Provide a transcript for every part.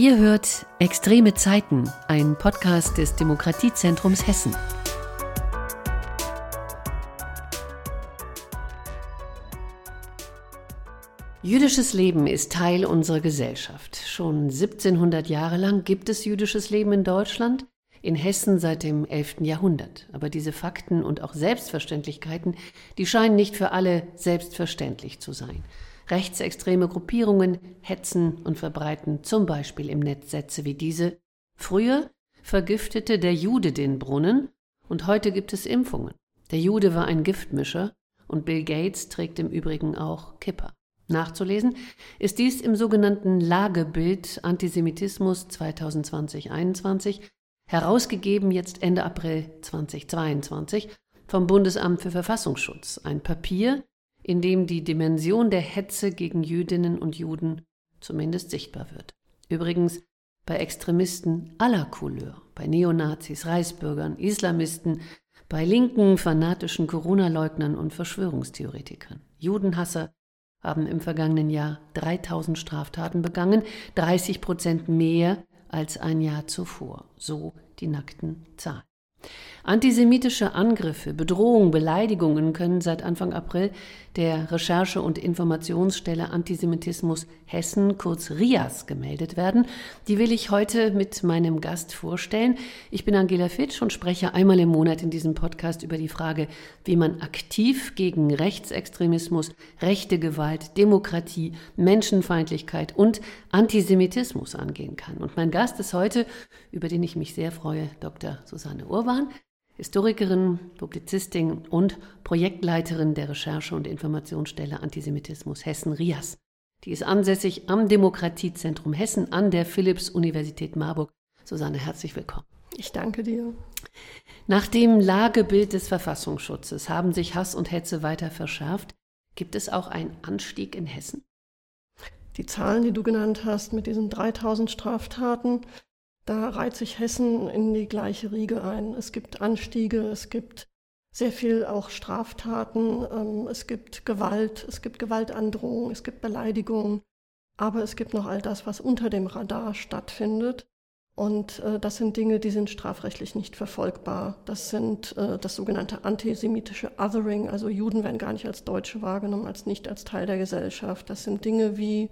Ihr hört Extreme Zeiten, ein Podcast des Demokratiezentrums Hessen. Jüdisches Leben ist Teil unserer Gesellschaft. Schon 1700 Jahre lang gibt es jüdisches Leben in Deutschland, in Hessen seit dem 11. Jahrhundert. Aber diese Fakten und auch Selbstverständlichkeiten, die scheinen nicht für alle selbstverständlich zu sein. Rechtsextreme Gruppierungen hetzen und verbreiten zum Beispiel im Netz Sätze wie diese Früher vergiftete der Jude den Brunnen und heute gibt es Impfungen. Der Jude war ein Giftmischer und Bill Gates trägt im Übrigen auch Kipper. Nachzulesen ist dies im sogenannten Lagebild Antisemitismus 2020-21, herausgegeben jetzt Ende April 2022 vom Bundesamt für Verfassungsschutz, ein Papier, in dem die Dimension der Hetze gegen Jüdinnen und Juden zumindest sichtbar wird. Übrigens bei Extremisten aller Couleur, bei Neonazis, Reichsbürgern, Islamisten, bei linken, fanatischen Corona-Leugnern und Verschwörungstheoretikern. Judenhasser haben im vergangenen Jahr 3000 Straftaten begangen, 30 Prozent mehr als ein Jahr zuvor. So die nackten Zahlen. Antisemitische Angriffe, Bedrohungen, Beleidigungen können seit Anfang April der Recherche- und Informationsstelle Antisemitismus Hessen, kurz RIAS, gemeldet werden. Die will ich heute mit meinem Gast vorstellen. Ich bin Angela Fitsch und spreche einmal im Monat in diesem Podcast über die Frage, wie man aktiv gegen Rechtsextremismus, rechte Gewalt, Demokratie, Menschenfeindlichkeit und Antisemitismus angehen kann. Und mein Gast ist heute, über den ich mich sehr freue, Dr. Susanne Urban. Historikerin, Publizistin und Projektleiterin der Recherche- und Informationsstelle Antisemitismus Hessen RIAS. Die ist ansässig am Demokratiezentrum Hessen an der Philipps-Universität Marburg. Susanne, herzlich willkommen. Ich danke dir. Nach dem Lagebild des Verfassungsschutzes haben sich Hass und Hetze weiter verschärft. Gibt es auch einen Anstieg in Hessen? Die Zahlen, die du genannt hast, mit diesen 3000 Straftaten, da reiht sich Hessen in die gleiche Riege ein. Es gibt Anstiege, es gibt sehr viel auch Straftaten, ähm, es gibt Gewalt, es gibt Gewaltandrohung, es gibt Beleidigungen, aber es gibt noch all das, was unter dem Radar stattfindet. Und äh, das sind Dinge, die sind strafrechtlich nicht verfolgbar. Das sind äh, das sogenannte antisemitische Othering, also Juden werden gar nicht als Deutsche wahrgenommen, als nicht als Teil der Gesellschaft. Das sind Dinge wie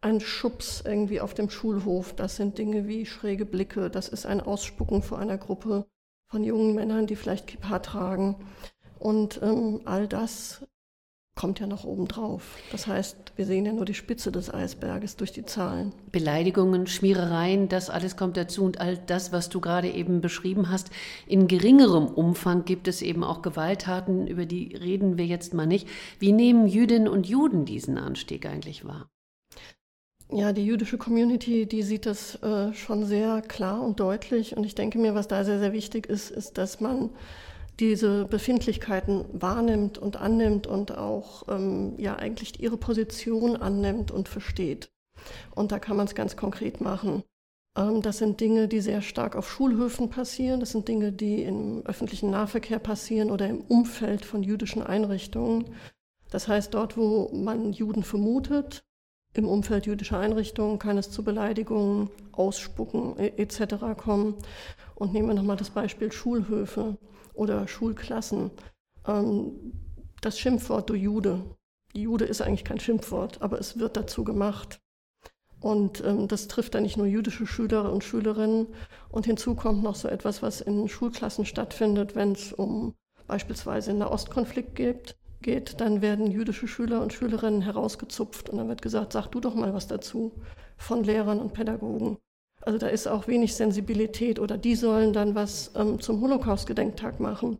ein Schubs irgendwie auf dem Schulhof. Das sind Dinge wie schräge Blicke. Das ist ein Ausspucken vor einer Gruppe von jungen Männern, die vielleicht Kippa tragen. Und ähm, all das kommt ja noch oben drauf. Das heißt, wir sehen ja nur die Spitze des Eisberges durch die Zahlen. Beleidigungen, Schmierereien, das alles kommt dazu und all das, was du gerade eben beschrieben hast. In geringerem Umfang gibt es eben auch Gewalttaten, über die reden wir jetzt mal nicht. Wie nehmen Jüdinnen und Juden diesen Anstieg eigentlich wahr? Ja, die jüdische Community, die sieht das äh, schon sehr klar und deutlich. Und ich denke mir, was da sehr, sehr wichtig ist, ist, dass man diese Befindlichkeiten wahrnimmt und annimmt und auch ähm, ja eigentlich ihre Position annimmt und versteht. Und da kann man es ganz konkret machen. Ähm, das sind Dinge, die sehr stark auf Schulhöfen passieren. Das sind Dinge, die im öffentlichen Nahverkehr passieren oder im Umfeld von jüdischen Einrichtungen. Das heißt, dort, wo man Juden vermutet, im Umfeld jüdischer Einrichtungen kann es zu Beleidigungen, Ausspucken etc. kommen. Und nehmen wir nochmal das Beispiel Schulhöfe oder Schulklassen. Ähm, das Schimpfwort du Jude. Jude ist eigentlich kein Schimpfwort, aber es wird dazu gemacht. Und ähm, das trifft dann nicht nur jüdische Schüler und Schülerinnen. Und hinzu kommt noch so etwas, was in Schulklassen stattfindet, wenn es um beispielsweise einen Nahostkonflikt geht geht, dann werden jüdische Schüler und Schülerinnen herausgezupft und dann wird gesagt, sag du doch mal was dazu von Lehrern und Pädagogen. Also da ist auch wenig Sensibilität oder die sollen dann was ähm, zum Holocaust-Gedenktag machen.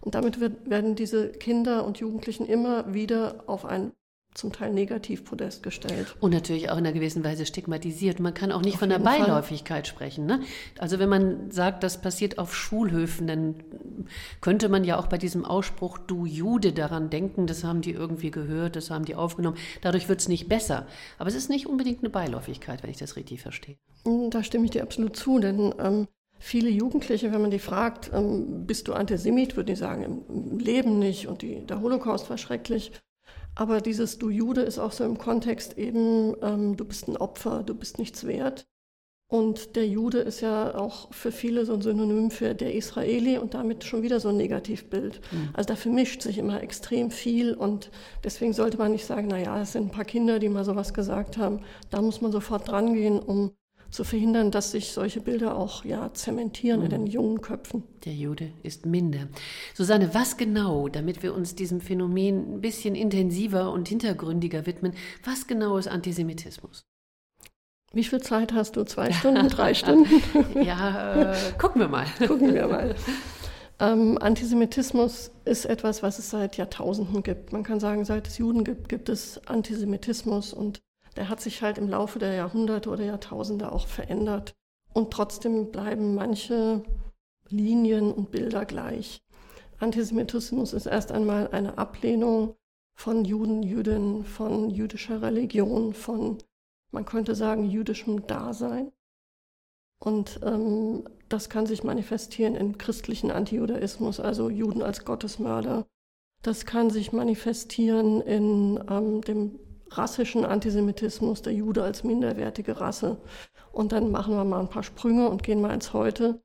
Und damit wird, werden diese Kinder und Jugendlichen immer wieder auf ein zum Teil Negativpodest gestellt. Und natürlich auch in einer gewissen Weise stigmatisiert. Man kann auch nicht auf von der Beiläufigkeit Fall. sprechen. Ne? Also wenn man sagt, das passiert auf Schulhöfen, dann könnte man ja auch bei diesem Ausspruch du Jude daran denken, das haben die irgendwie gehört, das haben die aufgenommen. Dadurch wird es nicht besser. Aber es ist nicht unbedingt eine Beiläufigkeit, wenn ich das richtig verstehe. Hm, da stimme ich dir absolut zu, denn ähm, Viele Jugendliche, wenn man die fragt, ähm, bist du Antisemit, würden die sagen, im Leben nicht und die, der Holocaust war schrecklich. Aber dieses Du Jude ist auch so im Kontext eben, ähm, du bist ein Opfer, du bist nichts wert. Und der Jude ist ja auch für viele so ein Synonym für der Israeli und damit schon wieder so ein Negativbild. Mhm. Also da vermischt sich immer extrem viel und deswegen sollte man nicht sagen, naja, es sind ein paar Kinder, die mal sowas gesagt haben. Da muss man sofort dran gehen, um zu verhindern, dass sich solche Bilder auch ja zementieren mhm. in den jungen Köpfen. Der Jude ist minder. Susanne, was genau, damit wir uns diesem Phänomen ein bisschen intensiver und hintergründiger widmen, was genau ist Antisemitismus? Wie viel Zeit hast du? Zwei Stunden, drei Stunden? ja, äh, gucken wir mal. gucken wir mal. Ähm, Antisemitismus ist etwas, was es seit Jahrtausenden gibt. Man kann sagen, seit es Juden gibt, gibt es Antisemitismus und der hat sich halt im Laufe der Jahrhunderte oder Jahrtausende auch verändert. Und trotzdem bleiben manche Linien und Bilder gleich. Antisemitismus ist erst einmal eine Ablehnung von Juden, Jüdinnen, von jüdischer Religion, von man könnte sagen, jüdischem Dasein. Und ähm, das kann sich manifestieren in christlichen Antijudaismus, also Juden als Gottesmörder. Das kann sich manifestieren in ähm, dem rassischen Antisemitismus, der Jude als minderwertige Rasse. Und dann machen wir mal ein paar Sprünge und gehen mal ins Heute.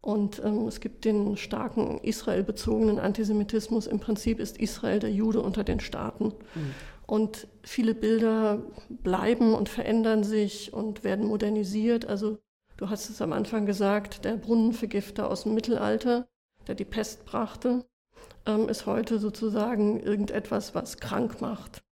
Und ähm, es gibt den starken Israel-bezogenen Antisemitismus. Im Prinzip ist Israel der Jude unter den Staaten. Mhm. Und viele Bilder bleiben und verändern sich und werden modernisiert. Also du hast es am Anfang gesagt, der Brunnenvergifter aus dem Mittelalter, der die Pest brachte, ähm, ist heute sozusagen irgendetwas, was krank macht.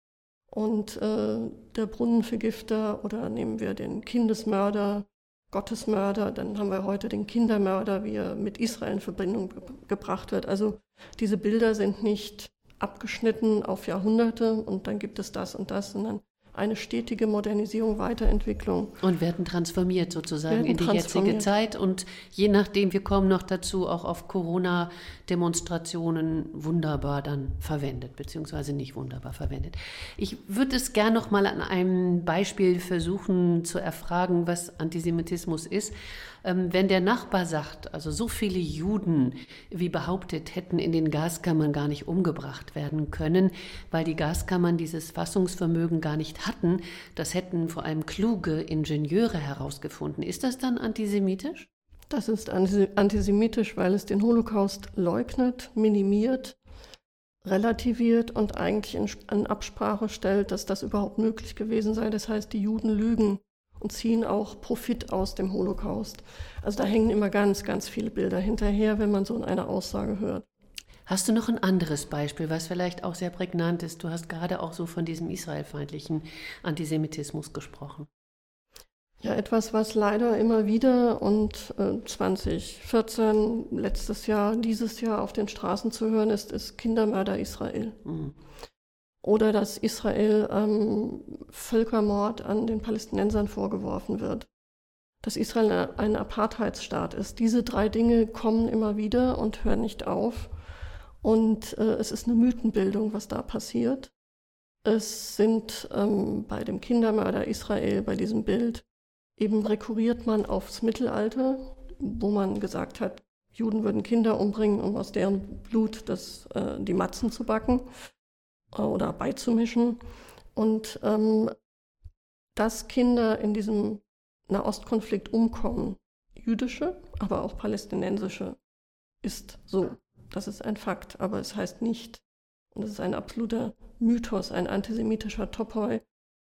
Und äh, der Brunnenvergifter oder nehmen wir den Kindesmörder, Gottesmörder, dann haben wir heute den Kindermörder, wie er mit Israel in Verbindung ge gebracht wird. Also diese Bilder sind nicht abgeschnitten auf Jahrhunderte und dann gibt es das und das, sondern eine stetige Modernisierung, Weiterentwicklung. Und werden transformiert sozusagen werden in die jetzige Zeit. Und je nachdem, wir kommen noch dazu, auch auf Corona-Demonstrationen wunderbar dann verwendet, beziehungsweise nicht wunderbar verwendet. Ich würde es gern noch mal an einem Beispiel versuchen zu erfragen, was Antisemitismus ist. Ähm, wenn der Nachbar sagt, also so viele Juden, wie behauptet, hätten in den Gaskammern gar nicht umgebracht werden können, weil die Gaskammern dieses Fassungsvermögen gar nicht hatten, das hätten vor allem kluge Ingenieure herausgefunden. Ist das dann antisemitisch? Das ist antisemitisch, weil es den Holocaust leugnet, minimiert, relativiert und eigentlich in Absprache stellt, dass das überhaupt möglich gewesen sei. Das heißt, die Juden lügen und ziehen auch Profit aus dem Holocaust. Also da hängen immer ganz, ganz viele Bilder hinterher, wenn man so eine Aussage hört. Hast du noch ein anderes Beispiel, was vielleicht auch sehr prägnant ist? Du hast gerade auch so von diesem israelfeindlichen Antisemitismus gesprochen. Ja, etwas, was leider immer wieder und äh, 2014, letztes Jahr, dieses Jahr auf den Straßen zu hören ist, ist Kindermörder Israel. Mhm oder dass Israel ähm, Völkermord an den Palästinensern vorgeworfen wird, dass Israel ein Apartheidsstaat ist. Diese drei Dinge kommen immer wieder und hören nicht auf. Und äh, es ist eine Mythenbildung, was da passiert. Es sind ähm, bei dem Kindermörder Israel, bei diesem Bild, eben rekurriert man aufs Mittelalter, wo man gesagt hat, Juden würden Kinder umbringen, um aus deren Blut das, äh, die Matzen zu backen oder beizumischen. Und ähm, dass Kinder in diesem Nahostkonflikt umkommen, jüdische, aber auch palästinensische, ist so. Das ist ein Fakt, aber es heißt nicht, und das ist ein absoluter Mythos, ein antisemitischer Topoi,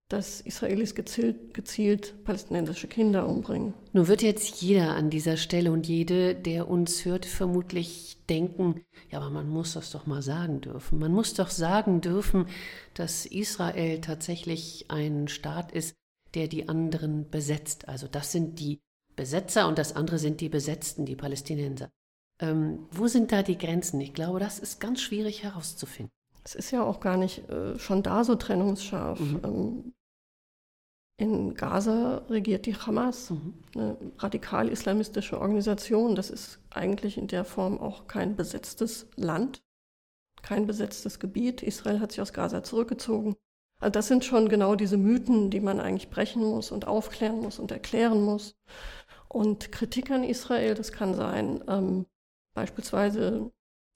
dass Israelis gezielt, gezielt, palästinensische Kinder umbringen. Nun wird jetzt jeder an dieser Stelle und jede, der uns hört, vermutlich denken, ja, aber man muss das doch mal sagen dürfen. Man muss doch sagen dürfen, dass Israel tatsächlich ein Staat ist, der die anderen besetzt. Also das sind die Besetzer und das andere sind die Besetzten, die Palästinenser. Ähm, wo sind da die Grenzen? Ich glaube, das ist ganz schwierig herauszufinden. Es ist ja auch gar nicht äh, schon da so trennungsscharf. Mhm. Ähm, in Gaza regiert die Hamas, mhm. eine radikal-islamistische Organisation. Das ist eigentlich in der Form auch kein besetztes Land, kein besetztes Gebiet. Israel hat sich aus Gaza zurückgezogen. Also das sind schon genau diese Mythen, die man eigentlich brechen muss und aufklären muss und erklären muss. Und Kritik an Israel, das kann sein, ähm, beispielsweise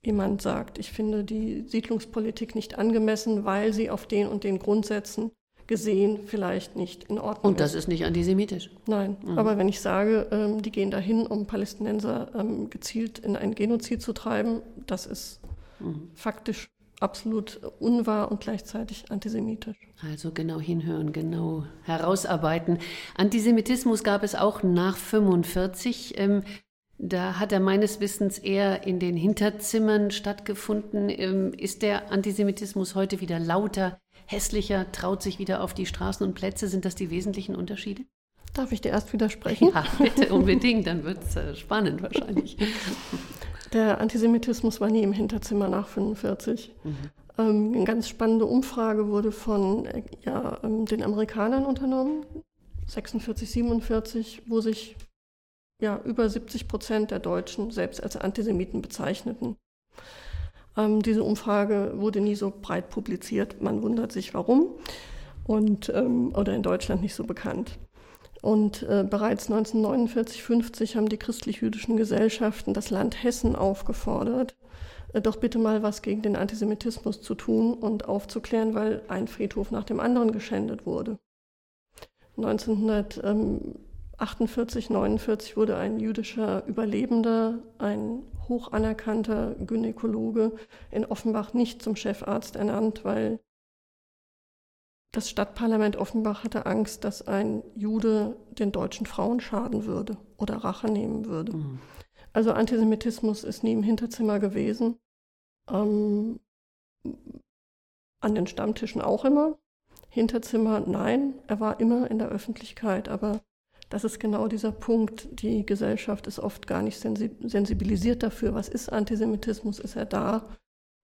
jemand sagt, ich finde die Siedlungspolitik nicht angemessen, weil sie auf den und den Grundsätzen gesehen vielleicht nicht in Ordnung Und das ist nicht antisemitisch. Nein, mhm. aber wenn ich sage, ähm, die gehen dahin, um Palästinenser ähm, gezielt in einen Genozid zu treiben, das ist mhm. faktisch absolut unwahr und gleichzeitig antisemitisch. Also genau hinhören, genau herausarbeiten. Antisemitismus gab es auch nach 45. Ähm, da hat er meines Wissens eher in den Hinterzimmern stattgefunden. Ähm, ist der Antisemitismus heute wieder lauter, hässlicher, traut sich wieder auf die Straßen und Plätze? Sind das die wesentlichen Unterschiede? Darf ich dir erst widersprechen? Ja, bitte, unbedingt, dann wird es äh, spannend wahrscheinlich. Der Antisemitismus war nie im Hinterzimmer nach 45. Mhm. Ähm, eine ganz spannende Umfrage wurde von äh, ja, ähm, den Amerikanern unternommen, 46, 47, wo sich ja, über 70 Prozent der Deutschen selbst als Antisemiten bezeichneten. Ähm, diese Umfrage wurde nie so breit publiziert. Man wundert sich, warum. Und, ähm, oder in Deutschland nicht so bekannt. Und äh, bereits 1949, 50 haben die christlich-jüdischen Gesellschaften das Land Hessen aufgefordert, äh, doch bitte mal was gegen den Antisemitismus zu tun und aufzuklären, weil ein Friedhof nach dem anderen geschändet wurde. 1900, ähm, 48, 49 wurde ein jüdischer Überlebender, ein hoch anerkannter Gynäkologe in Offenbach nicht zum Chefarzt ernannt, weil das Stadtparlament Offenbach hatte Angst, dass ein Jude den deutschen Frauen schaden würde oder Rache nehmen würde. Mhm. Also Antisemitismus ist nie im Hinterzimmer gewesen. Ähm, an den Stammtischen auch immer. Hinterzimmer, nein, er war immer in der Öffentlichkeit, aber das ist genau dieser Punkt. Die Gesellschaft ist oft gar nicht sensibilisiert dafür, was ist Antisemitismus, ist er da.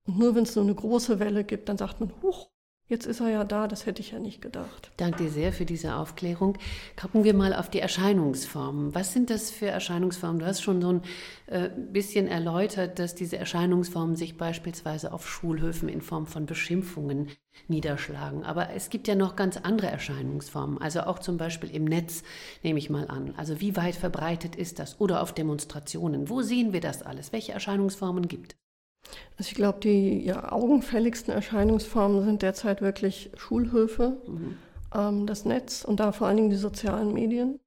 Und nur wenn es so eine große Welle gibt, dann sagt man, huch, Jetzt ist er ja da, das hätte ich ja nicht gedacht. Danke dir sehr für diese Aufklärung. Gucken wir mal auf die Erscheinungsformen. Was sind das für Erscheinungsformen? Du hast schon so ein äh, bisschen erläutert, dass diese Erscheinungsformen sich beispielsweise auf Schulhöfen in Form von Beschimpfungen niederschlagen. Aber es gibt ja noch ganz andere Erscheinungsformen, also auch zum Beispiel im Netz, nehme ich mal an. Also wie weit verbreitet ist das? Oder auf Demonstrationen. Wo sehen wir das alles? Welche Erscheinungsformen gibt es? Also ich glaube, die ja, augenfälligsten Erscheinungsformen sind derzeit wirklich Schulhöfe, mhm. ähm, das Netz und da vor allen Dingen die sozialen Medien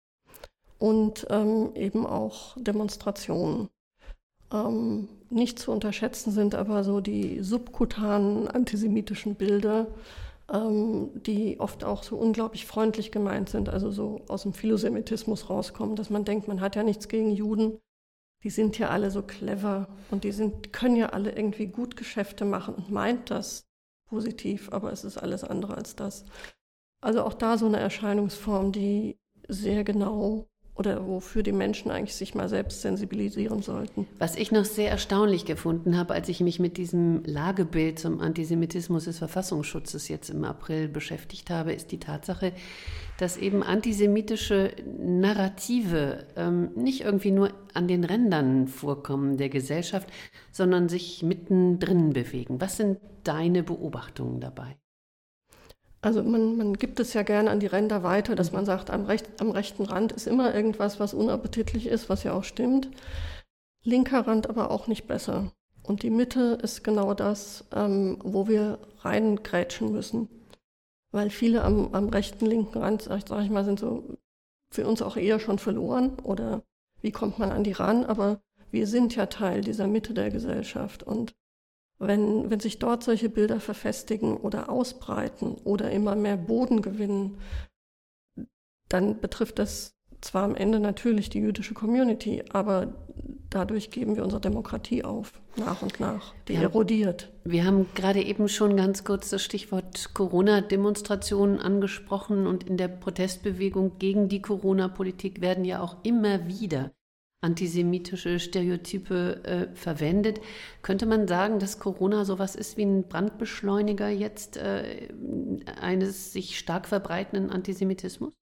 und ähm, eben auch Demonstrationen. Ähm, nicht zu unterschätzen sind aber so die subkutanen antisemitischen Bilder, ähm, die oft auch so unglaublich freundlich gemeint sind, also so aus dem Philosemitismus rauskommen, dass man denkt, man hat ja nichts gegen Juden, die sind ja alle so clever und die sind, können ja alle irgendwie gut Geschäfte machen und meint das positiv, aber es ist alles andere als das. Also auch da so eine Erscheinungsform, die sehr genau oder wofür die Menschen eigentlich sich mal selbst sensibilisieren sollten. Was ich noch sehr erstaunlich gefunden habe, als ich mich mit diesem Lagebild zum Antisemitismus des Verfassungsschutzes jetzt im April beschäftigt habe, ist die Tatsache, dass eben antisemitische Narrative ähm, nicht irgendwie nur an den Rändern vorkommen der Gesellschaft, sondern sich mittendrin bewegen. Was sind deine Beobachtungen dabei? Also man, man gibt es ja gerne an die Ränder weiter, dass man sagt, am, recht, am rechten Rand ist immer irgendwas, was unappetitlich ist, was ja auch stimmt. Linker Rand aber auch nicht besser. Und die Mitte ist genau das, ähm, wo wir reingrätschen müssen. Weil viele am, am rechten, linken Rand, sag, sag ich mal, sind so für uns auch eher schon verloren oder wie kommt man an die ran, aber wir sind ja Teil dieser Mitte der Gesellschaft und wenn, wenn sich dort solche Bilder verfestigen oder ausbreiten oder immer mehr Boden gewinnen, dann betrifft das zwar am Ende natürlich die jüdische Community, aber dadurch geben wir unsere Demokratie auf, nach und nach. Die wir erodiert. Haben, wir haben gerade eben schon ganz kurz das Stichwort Corona-Demonstrationen angesprochen und in der Protestbewegung gegen die Corona-Politik werden ja auch immer wieder antisemitische Stereotype äh, verwendet. Könnte man sagen, dass Corona sowas ist wie ein Brandbeschleuniger jetzt äh, eines sich stark verbreitenden Antisemitismus?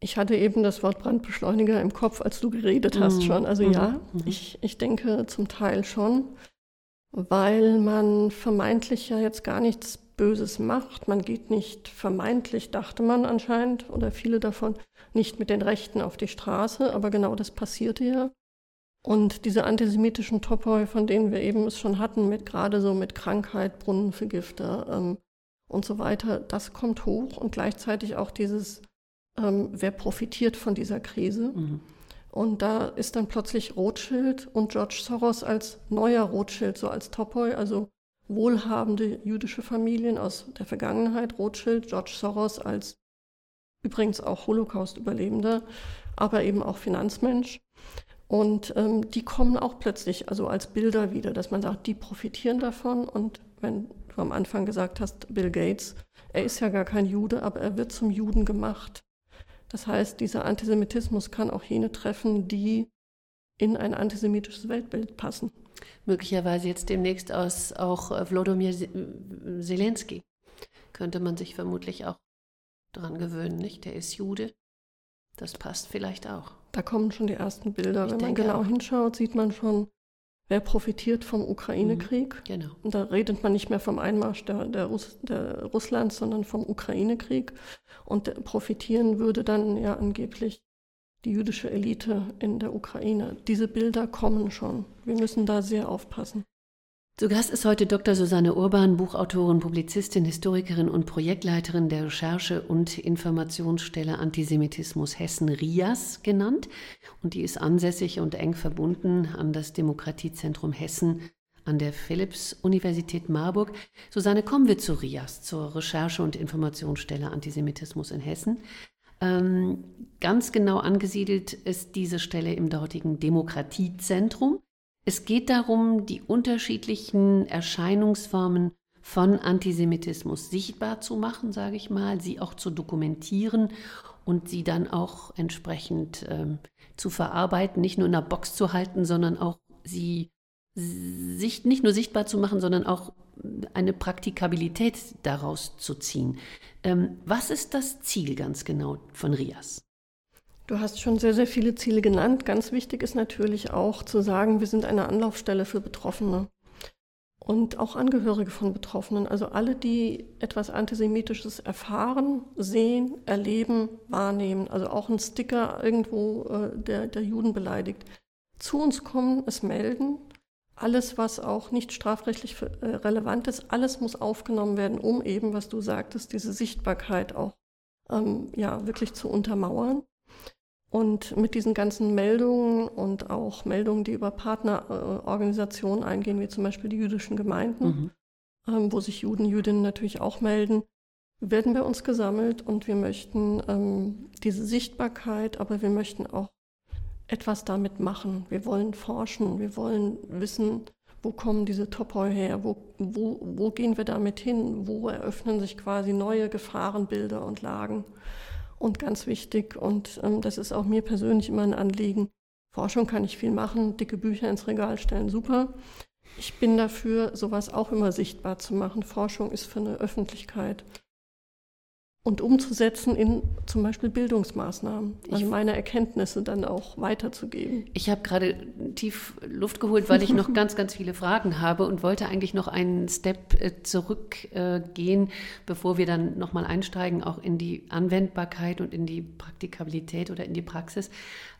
Ich hatte eben das Wort Brandbeschleuniger im Kopf, als du geredet hast mhm. schon. Also mhm. ja, mhm. ich, ich denke zum Teil schon, weil man vermeintlich ja jetzt gar nichts Böses macht. Man geht nicht vermeintlich, dachte man anscheinend, oder viele davon, nicht mit den Rechten auf die Straße, aber genau das passierte ja. Und diese antisemitischen Topoi, von denen wir eben es schon hatten, mit gerade so mit Krankheit, Brunnenvergifter ähm, und so weiter, das kommt hoch und gleichzeitig auch dieses, ähm, wer profitiert von dieser Krise. Mhm. Und da ist dann plötzlich Rothschild und George Soros als neuer Rothschild, so als Topoi, also wohlhabende jüdische Familien aus der Vergangenheit, Rothschild, George Soros als übrigens auch Holocaust-Überlebender, aber eben auch Finanzmensch. Und ähm, die kommen auch plötzlich also als Bilder wieder, dass man sagt, die profitieren davon. Und wenn du am Anfang gesagt hast, Bill Gates, er ist ja gar kein Jude, aber er wird zum Juden gemacht. Das heißt, dieser Antisemitismus kann auch jene treffen, die in ein antisemitisches Weltbild passen. Möglicherweise jetzt demnächst aus auch äh, Wlodomir Zelensky. Könnte man sich vermutlich auch dran gewöhnen, nicht? Der ist Jude. Das passt vielleicht auch. Da kommen schon die ersten Bilder. Ich Wenn man genau auch. hinschaut, sieht man schon, wer profitiert vom Ukraine-Krieg. Mhm, genau. Und da redet man nicht mehr vom Einmarsch der, der, Russ, der Russlands, sondern vom Ukraine-Krieg. Und profitieren würde dann ja angeblich die jüdische Elite in der Ukraine. Diese Bilder kommen schon. Wir müssen da sehr aufpassen. Zu Gast ist heute Dr. Susanne Urban, Buchautorin, Publizistin, Historikerin und Projektleiterin der Recherche- und Informationsstelle Antisemitismus Hessen RIAS genannt. Und die ist ansässig und eng verbunden an das Demokratiezentrum Hessen an der Philipps-Universität Marburg. Susanne, kommen wir zu RIAS, zur Recherche- und Informationsstelle Antisemitismus in Hessen. Ähm, ganz genau angesiedelt ist diese Stelle im dortigen Demokratiezentrum. Es geht darum, die unterschiedlichen Erscheinungsformen von Antisemitismus sichtbar zu machen, sage ich mal, sie auch zu dokumentieren und sie dann auch entsprechend ähm, zu verarbeiten, nicht nur in der Box zu halten, sondern auch sie sich nicht nur sichtbar zu machen, sondern auch eine Praktikabilität daraus zu ziehen. Ähm, was ist das Ziel ganz genau von RIAS? Du hast schon sehr, sehr viele Ziele genannt. Ganz wichtig ist natürlich auch zu sagen, wir sind eine Anlaufstelle für Betroffene und auch Angehörige von Betroffenen. Also alle, die etwas Antisemitisches erfahren, sehen, erleben, wahrnehmen. Also auch ein Sticker irgendwo, äh, der, der Juden beleidigt. Zu uns kommen, es melden alles, was auch nicht strafrechtlich äh, relevant ist, alles muss aufgenommen werden, um eben, was du sagtest, diese Sichtbarkeit auch ähm, ja, wirklich zu untermauern. Und mit diesen ganzen Meldungen und auch Meldungen, die über Partnerorganisationen eingehen, wie zum Beispiel die jüdischen Gemeinden, mhm. ähm, wo sich Juden, Jüdinnen natürlich auch melden, werden bei uns gesammelt und wir möchten ähm, diese Sichtbarkeit, aber wir möchten auch etwas damit machen. Wir wollen forschen, wir wollen wissen, wo kommen diese Topoi her, wo, wo, wo gehen wir damit hin, wo eröffnen sich quasi neue Gefahrenbilder und Lagen. Und ganz wichtig, und ähm, das ist auch mir persönlich immer ein Anliegen, Forschung kann ich viel machen, dicke Bücher ins Regal stellen, super. Ich bin dafür, sowas auch immer sichtbar zu machen. Forschung ist für eine Öffentlichkeit und umzusetzen in zum Beispiel Bildungsmaßnahmen, also meine Erkenntnisse dann auch weiterzugeben. Ich habe gerade tief Luft geholt, weil ich noch ganz, ganz viele Fragen habe und wollte eigentlich noch einen Step äh, zurückgehen, bevor wir dann nochmal einsteigen, auch in die Anwendbarkeit und in die Praktikabilität oder in die Praxis.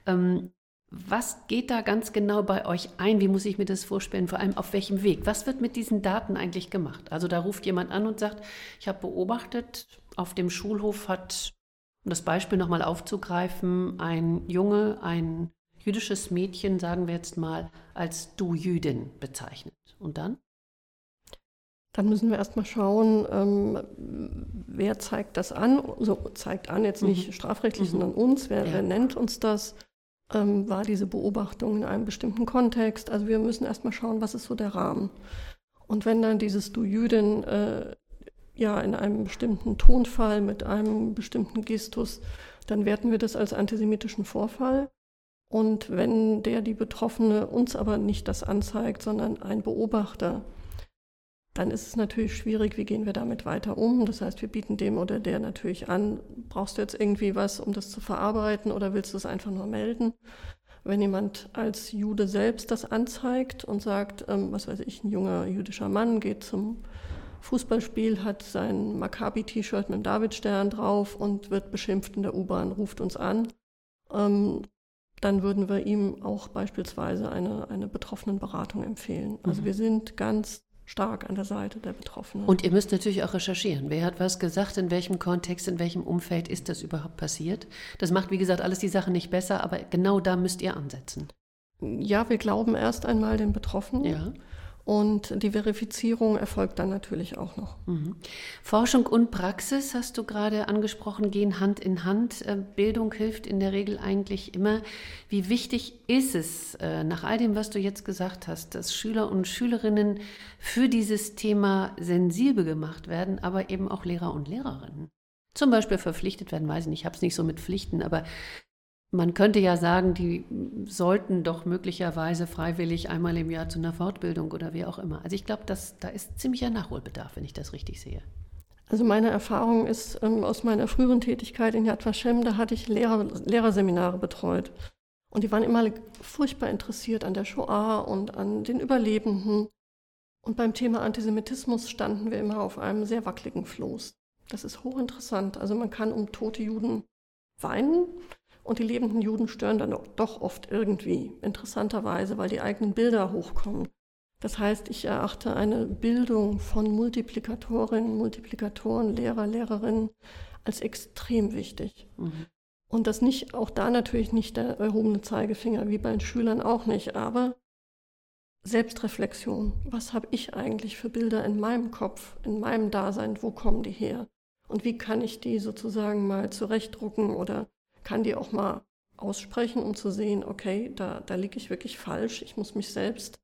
Ähm, was geht da ganz genau bei euch ein? Wie muss ich mir das vorstellen? Vor allem auf welchem Weg? Was wird mit diesen Daten eigentlich gemacht? Also da ruft jemand an und sagt, ich habe beobachtet, auf dem Schulhof hat, um das Beispiel nochmal aufzugreifen, ein Junge, ein jüdisches Mädchen, sagen wir jetzt mal, als du Jüdin bezeichnet. Und dann? Dann müssen wir erstmal schauen, ähm, wer zeigt das an. So zeigt an, jetzt nicht mhm. strafrechtlich, mhm. sondern uns. Wer, ja. wer, nennt uns das? Ähm, war diese Beobachtung in einem bestimmten Kontext? Also wir müssen erstmal schauen, was ist so der Rahmen. Und wenn dann dieses Du Jüdin äh, ja in einem bestimmten Tonfall, mit einem bestimmten Gestus, dann werten wir das als antisemitischen Vorfall. Und wenn der, die Betroffene, uns aber nicht das anzeigt, sondern ein Beobachter, dann ist es natürlich schwierig, wie gehen wir damit weiter um. Das heißt, wir bieten dem oder der natürlich an, brauchst du jetzt irgendwie was, um das zu verarbeiten oder willst du es einfach nur melden? Wenn jemand als Jude selbst das anzeigt und sagt, ähm, was weiß ich, ein junger jüdischer Mann geht zum Fußballspiel, hat sein Maccabi-T-Shirt mit dem Davidstern drauf und wird beschimpft in der U-Bahn, ruft uns an. Ähm, dann würden wir ihm auch beispielsweise eine, eine Betroffenenberatung empfehlen. Also mhm. wir sind ganz stark an der Seite der Betroffenen. Und ihr müsst natürlich auch recherchieren. Wer hat was gesagt, in welchem Kontext, in welchem Umfeld ist das überhaupt passiert? Das macht, wie gesagt, alles die Sache nicht besser, aber genau da müsst ihr ansetzen. Ja, wir glauben erst einmal den Betroffenen. Ja. Und die Verifizierung erfolgt dann natürlich auch noch. Mhm. Forschung und Praxis, hast du gerade angesprochen, gehen Hand in Hand. Äh, Bildung hilft in der Regel eigentlich immer. Wie wichtig ist es, äh, nach all dem, was du jetzt gesagt hast, dass Schüler und Schülerinnen für dieses Thema sensibel gemacht werden, aber eben auch Lehrer und Lehrerinnen? Zum Beispiel verpflichtet werden, weiß ich nicht, ich habe es nicht so mit Pflichten, aber man könnte ja sagen, die sollten doch möglicherweise freiwillig einmal im Jahr zu einer Fortbildung oder wie auch immer. Also ich glaube, da ist ziemlicher Nachholbedarf, wenn ich das richtig sehe. Also meine Erfahrung ist ähm, aus meiner früheren Tätigkeit in Yad Vashem, da hatte ich Lehrer, Lehrerseminare betreut. Und die waren immer furchtbar interessiert an der Shoah und an den Überlebenden. Und beim Thema Antisemitismus standen wir immer auf einem sehr wackeligen Floß. Das ist hochinteressant. Also man kann um tote Juden weinen, und die lebenden Juden stören dann doch oft irgendwie, interessanterweise, weil die eigenen Bilder hochkommen. Das heißt, ich erachte eine Bildung von Multiplikatorinnen, Multiplikatoren, Lehrer, Lehrerinnen als extrem wichtig. Mhm. Und das nicht, auch da natürlich nicht der erhobene Zeigefinger, wie bei den Schülern auch nicht, aber Selbstreflexion. Was habe ich eigentlich für Bilder in meinem Kopf, in meinem Dasein? Wo kommen die her? Und wie kann ich die sozusagen mal zurechtdrucken oder kann die auch mal aussprechen, um zu sehen, okay, da, da liege ich wirklich falsch. Ich muss mich selbst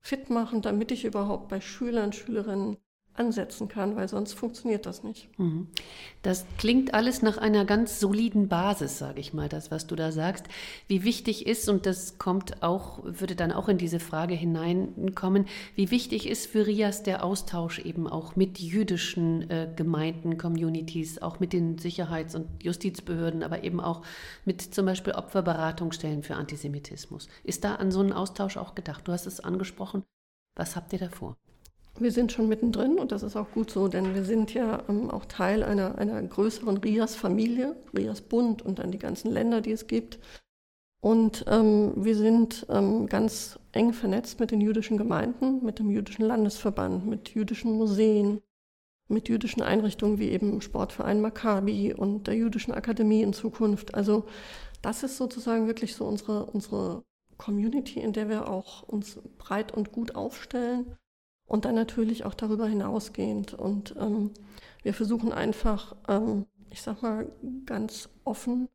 fit machen, damit ich überhaupt bei Schülern, Schülerinnen ansetzen kann, weil sonst funktioniert das nicht. Mhm. Das klingt alles nach einer ganz soliden Basis, sage ich mal, das, was du da sagst. Wie wichtig ist, und das kommt auch, würde dann auch in diese Frage hineinkommen, wie wichtig ist für Rias der Austausch eben auch mit jüdischen äh, Gemeinden, Communities, auch mit den Sicherheits- und Justizbehörden, aber eben auch mit zum Beispiel Opferberatungsstellen für Antisemitismus. Ist da an so einen Austausch auch gedacht? Du hast es angesprochen. Was habt ihr davor? Wir sind schon mittendrin und das ist auch gut so, denn wir sind ja ähm, auch Teil einer, einer größeren RIAS-Familie, RIAS-Bund und dann die ganzen Länder, die es gibt. Und ähm, wir sind ähm, ganz eng vernetzt mit den jüdischen Gemeinden, mit dem jüdischen Landesverband, mit jüdischen Museen, mit jüdischen Einrichtungen wie eben Sportverein Maccabi und der jüdischen Akademie in Zukunft. Also das ist sozusagen wirklich so unsere, unsere Community, in der wir auch uns breit und gut aufstellen und dann natürlich auch darüber hinausgehend. Und ähm, wir versuchen einfach, ähm, ich sag mal, ganz offen,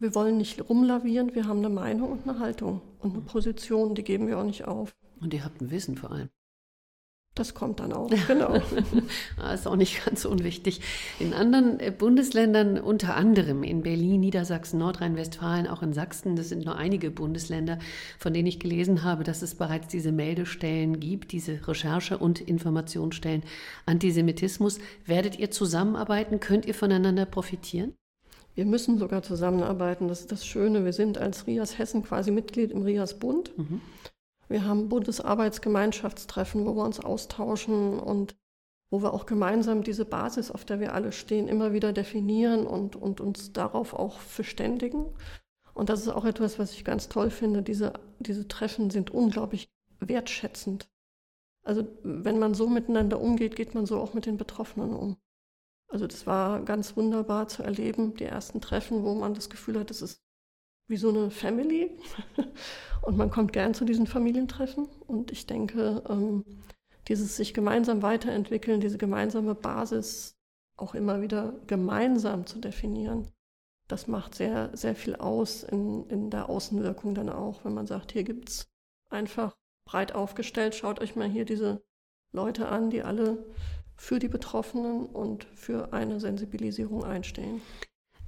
wir wollen nicht rumlavieren, wir haben eine Meinung und eine Haltung und eine Position, die geben wir auch nicht auf. Und ihr habt ein Wissen vor allem. Das kommt dann auch, genau. Ah, ist auch nicht ganz unwichtig. In anderen äh, Bundesländern, unter anderem in Berlin, Niedersachsen, Nordrhein-Westfalen, auch in Sachsen, das sind nur einige Bundesländer, von denen ich gelesen habe, dass es bereits diese Meldestellen gibt, diese Recherche- und Informationsstellen Antisemitismus. Werdet ihr zusammenarbeiten? Könnt ihr voneinander profitieren? Wir müssen sogar zusammenarbeiten. Das ist das Schöne. Wir sind als RIAS Hessen quasi Mitglied im RIAS Bund. Mhm. Wir haben Bundesarbeitsgemeinschaftstreffen, wo wir uns austauschen und wo wir auch gemeinsam diese Basis, auf der wir alle stehen, immer wieder definieren und, und uns darauf auch verständigen. Und das ist auch etwas, was ich ganz toll finde. Diese, diese Treffen sind unglaublich wertschätzend. Also wenn man so miteinander umgeht, geht man so auch mit den Betroffenen um. Also das war ganz wunderbar zu erleben, die ersten Treffen, wo man das Gefühl hat, es ist wie so eine Family. Und man kommt gern zu diesen Familientreffen. Und ich denke, ähm, dieses sich gemeinsam weiterentwickeln, diese gemeinsame Basis auch immer wieder gemeinsam zu definieren, das macht sehr, sehr viel aus in, in der Außenwirkung dann auch, wenn man sagt, hier gibt es einfach breit aufgestellt, schaut euch mal hier diese Leute an, die alle für die Betroffenen und für eine Sensibilisierung einstehen.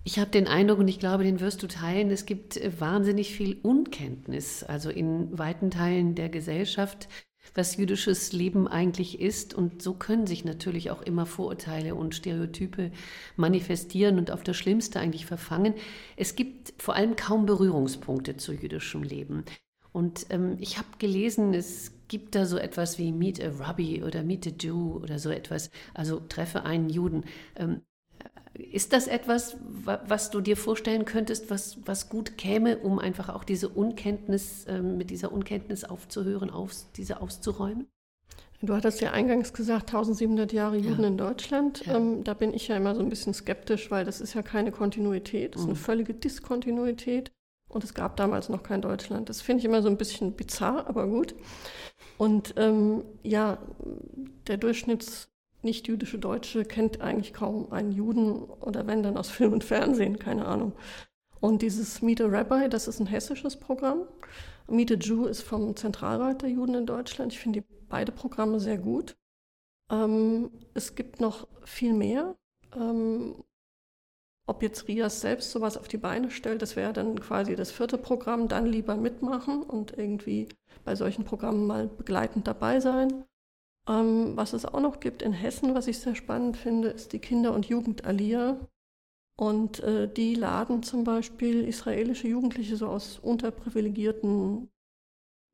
Ich habe den Eindruck, und ich glaube, den wirst du teilen, es gibt äh, wahnsinnig viel Unkenntnis, also in weiten Teilen der Gesellschaft, was jüdisches Leben eigentlich ist. Und so können sich natürlich auch immer Vorurteile und Stereotype manifestieren und auf das Schlimmste eigentlich verfangen. Es gibt vor allem kaum Berührungspunkte zu jüdischem Leben. Und ähm, ich habe gelesen, es gibt da so etwas wie Meet a Rabbi oder Meet a Jew oder so etwas, also treffe einen Juden. Ähm, ist das etwas, was du dir vorstellen könntest, was, was gut käme, um einfach auch diese Unkenntnis, äh, mit dieser Unkenntnis aufzuhören, auf, diese auszuräumen? Du hattest ja eingangs gesagt, 1700 Jahre Juden ja. in Deutschland. Ja. Ähm, da bin ich ja immer so ein bisschen skeptisch, weil das ist ja keine Kontinuität, das ist eine mhm. völlige Diskontinuität. Und es gab damals noch kein Deutschland. Das finde ich immer so ein bisschen bizarr, aber gut. Und ähm, ja, der Durchschnitts nicht-jüdische Deutsche kennt eigentlich kaum einen Juden oder wenn dann aus Film und Fernsehen, keine Ahnung. Und dieses Meet a Rabbi, das ist ein hessisches Programm. Meet a Jew ist vom Zentralrat der Juden in Deutschland. Ich finde beide Programme sehr gut. Ähm, es gibt noch viel mehr. Ähm, ob jetzt Rias selbst sowas auf die Beine stellt, das wäre dann quasi das vierte Programm, dann lieber mitmachen und irgendwie bei solchen Programmen mal begleitend dabei sein. Ähm, was es auch noch gibt in Hessen, was ich sehr spannend finde, ist die Kinder- und Jugendalia. Und äh, die laden zum Beispiel israelische Jugendliche so aus unterprivilegierten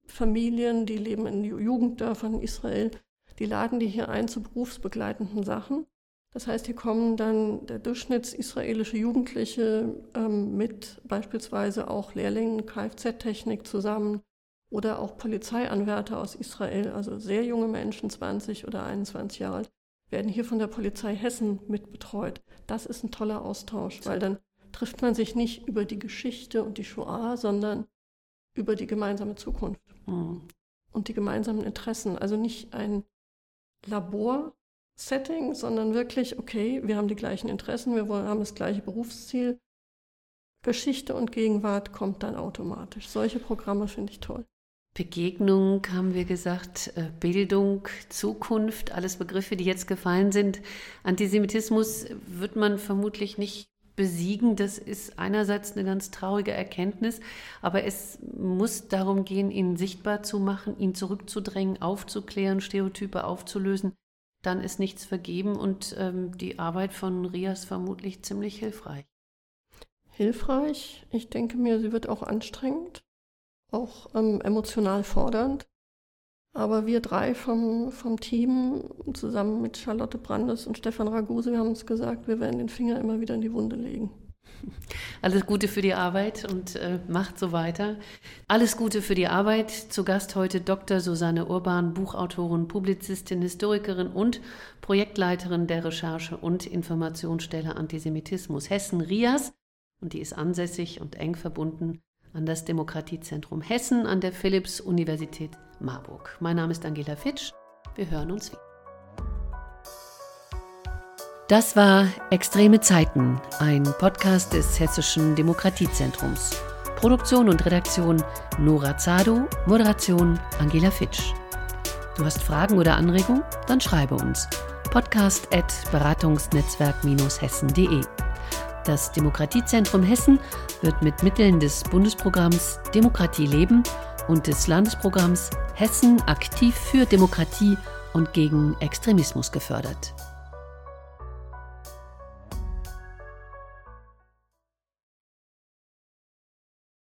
Familien, die leben in Jugenddörfern in Israel, die laden die hier ein zu berufsbegleitenden Sachen. Das heißt, hier kommen dann der durchschnittsisraelische Jugendliche ähm, mit beispielsweise auch Lehrlingen Kfz-Technik zusammen oder auch Polizeianwärter aus Israel, also sehr junge Menschen, 20 oder 21 Jahre alt, werden hier von der Polizei Hessen mitbetreut. Das ist ein toller Austausch, weil dann trifft man sich nicht über die Geschichte und die Shoah, sondern über die gemeinsame Zukunft mhm. und die gemeinsamen Interessen. Also nicht ein Labor-Setting, sondern wirklich, okay, wir haben die gleichen Interessen, wir haben das gleiche Berufsziel. Geschichte und Gegenwart kommt dann automatisch. Solche Programme finde ich toll. Begegnung, haben wir gesagt, äh, Bildung, Zukunft, alles Begriffe, die jetzt gefallen sind. Antisemitismus wird man vermutlich nicht besiegen. Das ist einerseits eine ganz traurige Erkenntnis, aber es muss darum gehen, ihn sichtbar zu machen, ihn zurückzudrängen, aufzuklären, Stereotype aufzulösen. Dann ist nichts vergeben und ähm, die Arbeit von Rias vermutlich ziemlich hilfreich. Hilfreich. Ich denke mir, sie wird auch anstrengend auch ähm, emotional fordernd. Aber wir drei vom, vom Team, zusammen mit Charlotte Brandes und Stefan Raguse, wir haben uns gesagt, wir werden den Finger immer wieder in die Wunde legen. Alles Gute für die Arbeit und äh, macht so weiter. Alles Gute für die Arbeit. Zu Gast heute Dr. Susanne Urban, Buchautorin, Publizistin, Historikerin und Projektleiterin der Recherche und Informationsstelle Antisemitismus Hessen Rias. Und die ist ansässig und eng verbunden an das Demokratiezentrum Hessen an der Philipps-Universität Marburg. Mein Name ist Angela Fitsch. Wir hören uns wieder. Das war Extreme Zeiten, ein Podcast des Hessischen Demokratiezentrums. Produktion und Redaktion Nora Zado, Moderation Angela Fitsch. Du hast Fragen oder Anregungen? Dann schreibe uns. Podcast at beratungsnetzwerk-hessen.de. Das Demokratiezentrum Hessen wird mit Mitteln des Bundesprogramms Demokratie leben und des Landesprogramms Hessen aktiv für Demokratie und gegen Extremismus gefördert.